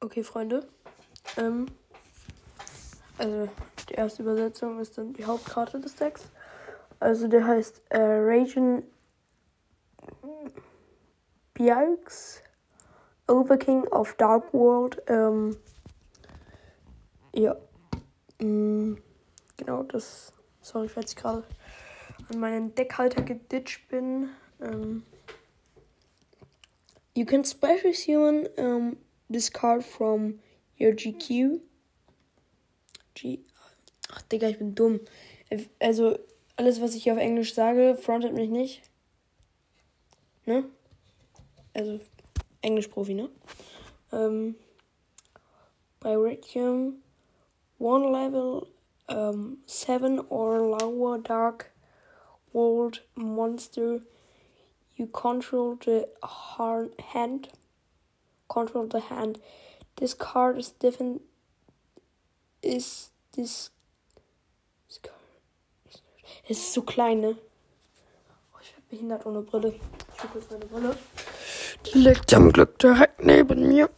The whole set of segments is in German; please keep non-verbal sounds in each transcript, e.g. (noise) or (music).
Okay, Freunde. Ähm, also die erste Übersetzung ist dann die Hauptkarte des Decks. Also der heißt äh, Ragen Biaux, Overking of Dark World. Ähm, ja. Mm, genau, das. Sorry, falls ich gerade an meinen Deckhalter geditcht bin. Ähm, you can special summon um, this card from your GQ. G. Ach, Digga, ich bin dumm. Also, alles, was ich hier auf Englisch sage, frontet mich nicht. Ne? Also, Englisch-Profi, ne? Ähm, bei Requiem, one level, um, seven or lower dark world monster. You control the hand. Control the hand. This card is different. Is this. this card, es ist zu klein, ne? Oh, ich werde behindert ohne Brille. Ich hole kurz meine Brille. Die liegt zum Glück direkt neben mir.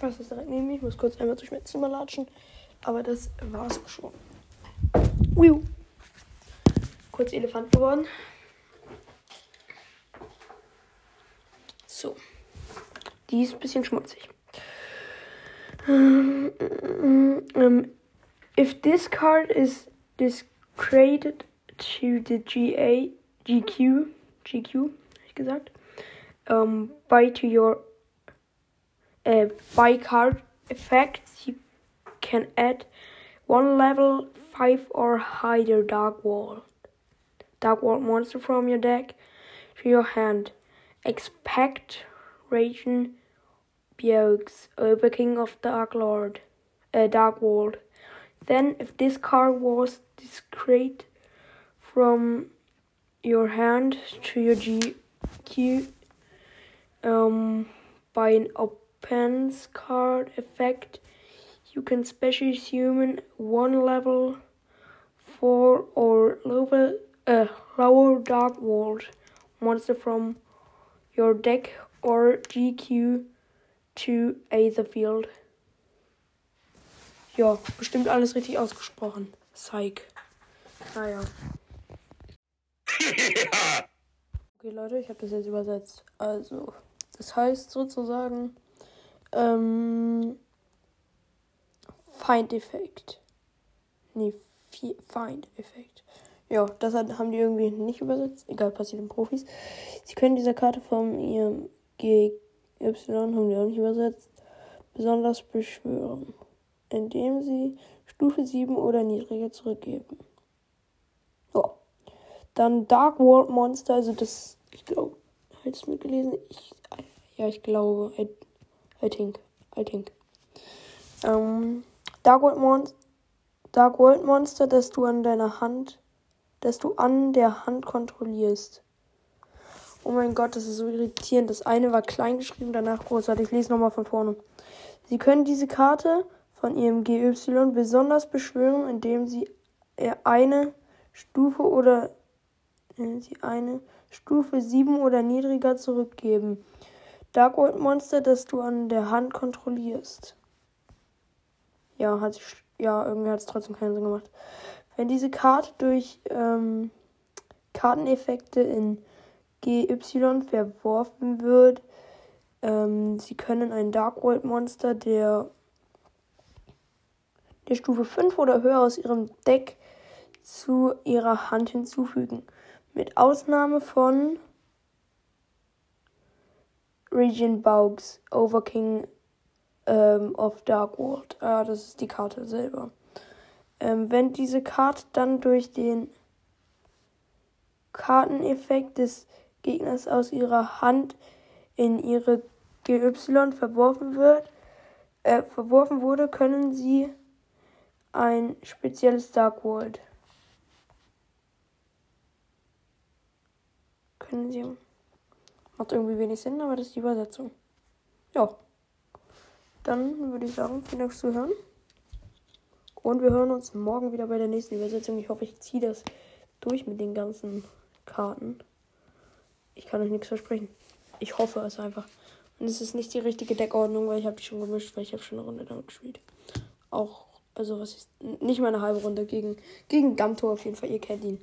Was ist direkt neben mir? Ich muss kurz einmal durch mein Zimmer latschen. Aber das war's schon. Wiu. Kurz Elefant geworden. So. Die ist ein bisschen schmutzig. Um, if this card is discredited to the GA, GQ, GQ, ich gesagt, um, by to your uh, by card effects, you can add one level five or higher dark wall, dark wall monster from your deck to your hand. Expect Raging Biogs, Overking of Dark Lord, uh, Dark World. Then, if this card was discreet from your hand to your GQ um, by an opens card effect, you can special summon one level four or lower, uh, lower Dark World monster from your deck or GQ to Aetherfield. Ja, bestimmt alles richtig ausgesprochen. Psych. Naja. (laughs) Okay, Leute, ich habe das jetzt übersetzt. Also, das heißt sozusagen ähm, Feindeffekt. Nee, Feindeffekt. Ja, das haben die irgendwie nicht übersetzt. Egal, passiert den Profis. Sie können diese Karte von ihrem GY, haben die auch nicht übersetzt, besonders beschwören, indem sie Stufe 7 oder niedriger zurückgeben. Ja. Dann Dark World Monster, also das, ich glaube, hättest du mitgelesen? Ich, ja, ich glaube, I, I think, I think. Ähm, Dark World Monster, Dark World Monster, das du an deiner Hand das du an der Hand kontrollierst. Oh mein Gott, das ist so irritierend. Das eine war klein geschrieben, danach groß. Warte, ich lese nochmal von vorne. Sie können diese Karte von ihrem GY besonders beschwören, indem sie eine Stufe oder sie eine Stufe 7 oder niedriger zurückgeben. Dark Old Monster, das du an der Hand kontrollierst. Ja, hat sich, ja, irgendwie hat es trotzdem keinen Sinn gemacht. Wenn diese Karte durch ähm, Karteneffekte in GY verworfen wird, ähm, sie können ein Dark World Monster der, der Stufe 5 oder höher aus ihrem Deck zu ihrer Hand hinzufügen. Mit Ausnahme von Region Baugs, Overking ähm, of Dark World. Ah, das ist die Karte selber. Ähm, wenn diese Karte dann durch den Karteneffekt des Gegners aus ihrer Hand in ihre GY verworfen wird, äh, verworfen wurde, können sie ein spezielles Dark World. Können sie. Macht irgendwie wenig Sinn, aber das ist die Übersetzung. Ja. Dann würde ich sagen, vielen Dank fürs Zuhören. Und wir hören uns morgen wieder bei der nächsten Übersetzung. Ich hoffe, ich ziehe das durch mit den ganzen Karten. Ich kann euch nichts versprechen. Ich hoffe es einfach. Und es ist nicht die richtige Deckordnung, weil ich habe die schon gemischt, weil ich habe schon eine Runde damit gespielt. Auch, also was ist, nicht mal eine halbe Runde gegen, gegen Gamtor auf jeden Fall, ihr kennt ihn.